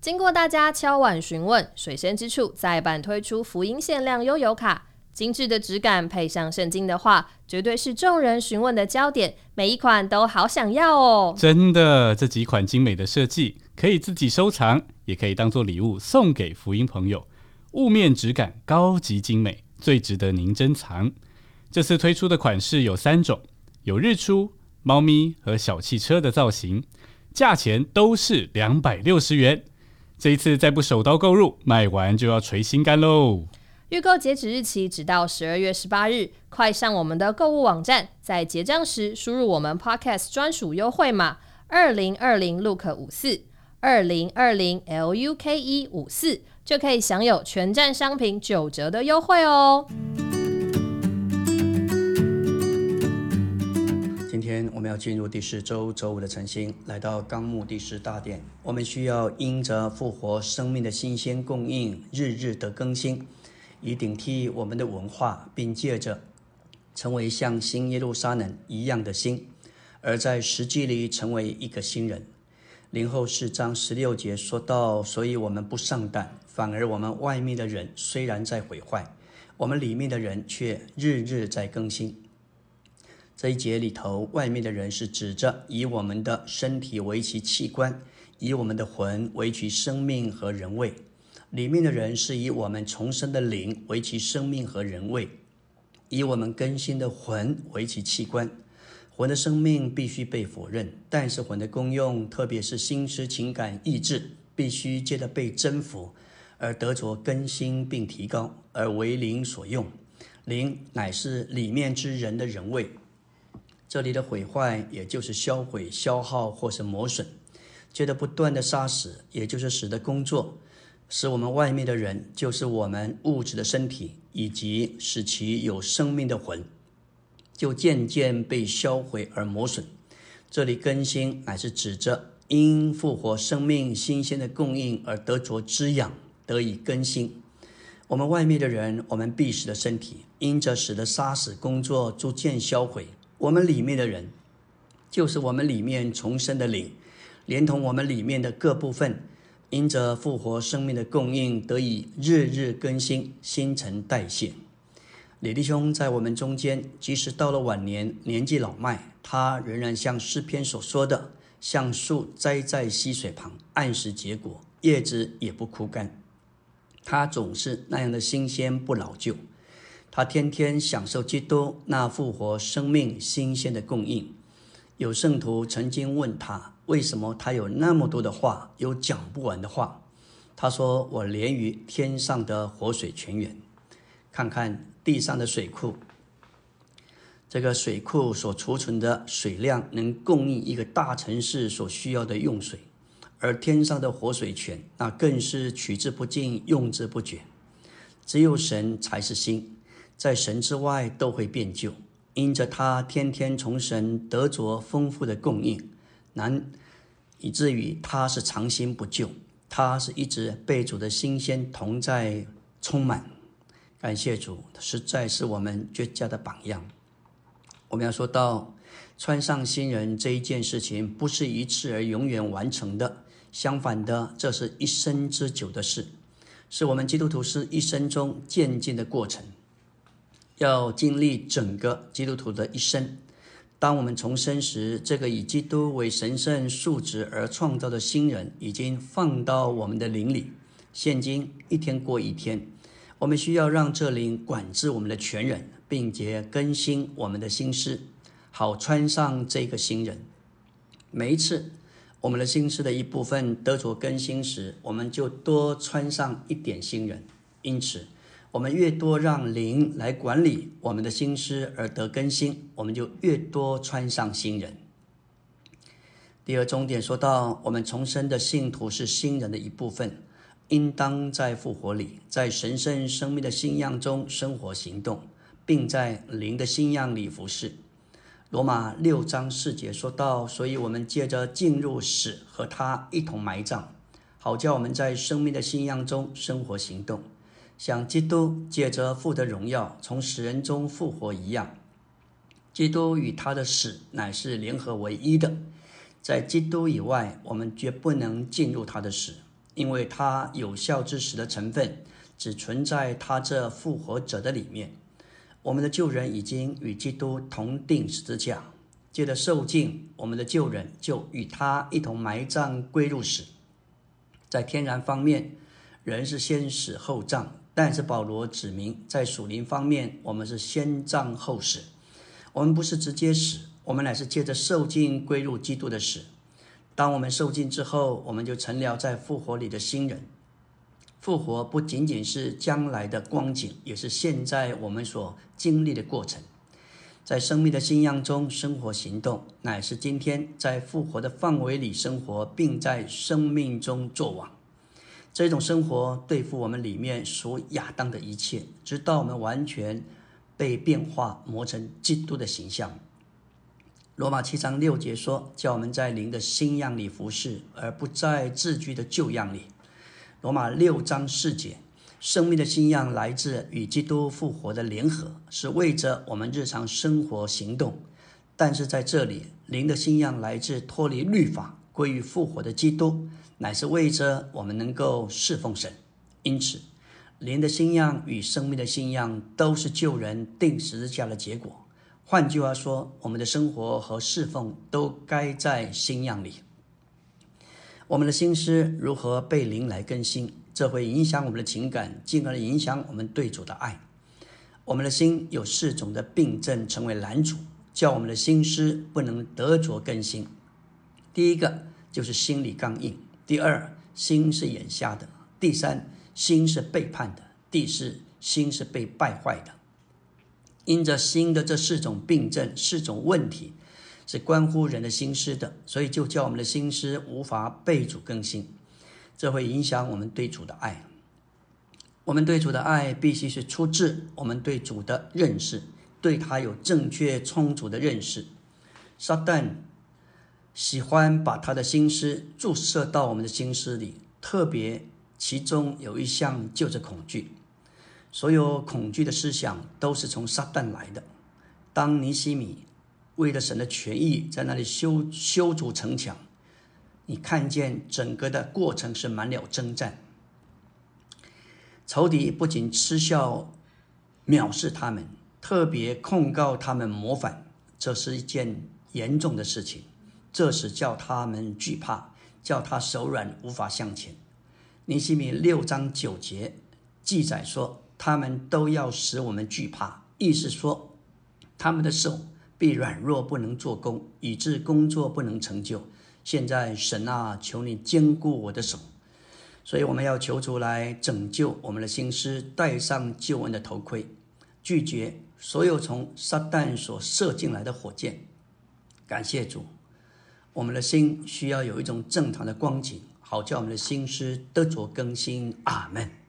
经过大家敲碗询问，水仙之处再版推出福音限量悠游卡，精致的质感配上圣经的话，绝对是众人询问的焦点。每一款都好想要哦！真的，这几款精美的设计可以自己收藏，也可以当做礼物送给福音朋友。雾面质感高级精美，最值得您珍藏。这次推出的款式有三种，有日出、猫咪和小汽车的造型，价钱都是两百六十元。这一次再不手刀购入，卖完就要捶心肝喽！预购截止日期直到十二月十八日，快上我们的购物网站，在结账时输入我们 Podcast 专属优惠码二零二零 Look 五四二零二零 L U K E 五四，就可以享有全站商品九折的优惠哦。天我们要进入第四周周五的晨星，来到纲目第十大殿。我们需要因着复活生命的新鲜供应，日日的更新，以顶替我们的文化，并借着成为像新耶路撒冷一样的心，而在实际里成为一个新人。零后四章十六节说到，所以我们不上当，反而我们外面的人虽然在毁坏，我们里面的人却日日在更新。这一节里头，外面的人是指着以我们的身体为其器官，以我们的魂为其生命和人位；里面的人是以我们重生的灵为其生命和人位，以我们更新的魂为其器官。魂的生命必须被否认，但是魂的功用，特别是心思、情感、意志，必须借着被征服而得着更新并提高，而为灵所用。灵乃是里面之人的人位。这里的毁坏，也就是销毁、消耗或是磨损，接着不断的杀死，也就是使得工作，使我们外面的人，就是我们物质的身体，以及使其有生命的魂，就渐渐被销毁而磨损。这里更新，乃是指着因复活生命新鲜的供应而得着滋养，得以更新。我们外面的人，我们必死的身体，因着使得杀死工作逐渐销毁。我们里面的人，就是我们里面重生的灵，连同我们里面的各部分，因着复活生命的供应，得以日日更新、新陈代谢。李弟兄在我们中间，即使到了晚年，年纪老迈，他仍然像诗篇所说的，像树栽在溪水旁，按时结果，叶子也不枯干。他总是那样的新鲜，不老旧。他天天享受基督那复活生命新鲜的供应。有圣徒曾经问他，为什么他有那么多的话，有讲不完的话？他说：“我连于天上的活水泉源，看看地上的水库，这个水库所储存的水量能供应一个大城市所需要的用水，而天上的活水泉，那更是取之不尽，用之不绝。只有神才是心。”在神之外都会变旧，因着他天天从神得着丰富的供应，难以至于他是长新不旧，他是一直被主的新鲜同在充满。感谢主，实在是我们绝佳的榜样。我们要说到穿上新人这一件事情，不是一次而永远完成的，相反的，这是一生之久的事，是我们基督徒是一生中渐进的过程。要经历整个基督徒的一生。当我们重生时，这个以基督为神圣素质而创造的新人已经放到我们的灵里。现今一天过一天，我们需要让这灵管制我们的全人，并且更新我们的心思，好穿上这个新人。每一次我们的心思的一部分得着更新时，我们就多穿上一点新人。因此。我们越多让灵来管理我们的心思而得更新，我们就越多穿上新人。第二重点说到，我们重生的信徒是新人的一部分，应当在复活里，在神圣生命的信仰中生活行动，并在灵的信仰里服侍。罗马六章四节说到，所以我们借着进入死和他一同埋葬，好叫我们在生命的信仰中生活行动。像基督借着父的荣耀从死人中复活一样，基督与他的死乃是联合为一的。在基督以外，我们绝不能进入他的死，因为他有效之时的成分只存在他这复活者的里面。我们的旧人已经与基督同定十字架，借着受尽，我们的旧人就与他一同埋葬归入死。在天然方面，人是先死后葬，但是保罗指明，在属灵方面，我们是先葬后死。我们不是直接死，我们乃是借着受尽归入基督的死。当我们受尽之后，我们就成了在复活里的新人。复活不仅仅是将来的光景，也是现在我们所经历的过程。在生命的信仰中生活行动，乃是今天在复活的范围里生活，并在生命中作王。这种生活对付我们里面属亚当的一切，直到我们完全被变化磨成基督的形象。罗马七章六节说：“叫我们在灵的新样里服侍，而不在自居的旧样里。”罗马六章四节。生命的信仰来自与基督复活的联合，是为着我们日常生活行动。但是在这里，灵的信仰来自脱离律法、归于复活的基督，乃是为着我们能够侍奉神。因此，灵的信仰与生命的信仰都是救人定十字架的结果。换句话说，我们的生活和侍奉都该在信仰里。我们的心思如何被灵来更新？这会影响我们的情感，进而影响我们对主的爱。我们的心有四种的病症，成为拦阻，叫我们的心思不能得着更新。第一个就是心理刚硬；第二，心是眼瞎的；第三，心是背叛的；第四，心是被败坏的。因着心的这四种病症、四种问题，是关乎人的心思的，所以就叫我们的心思无法被主更新。这会影响我们对主的爱。我们对主的爱必须是出自我们对主的认识，对他有正确充足的认识。撒旦喜欢把他的心思注射到我们的心思里，特别其中有一项就是恐惧。所有恐惧的思想都是从撒旦来的。当尼西米为了神的权益在那里修修筑城墙。你看见整个的过程是满了征战，仇敌不仅嗤笑、藐视他们，特别控告他们谋反，这是一件严重的事情。这是叫他们惧怕，叫他手软，无法向前。尼西米六章九节记载说，他们都要使我们惧怕，意思说他们的手必软弱，不能做工，以致工作不能成就。现在神啊，求你坚固我的手，所以我们要求主来拯救我们的心思，戴上救恩的头盔，拒绝所有从撒旦所射进来的火箭。感谢主，我们的心需要有一种正常的光景，好叫我们的心思得着更新。阿门。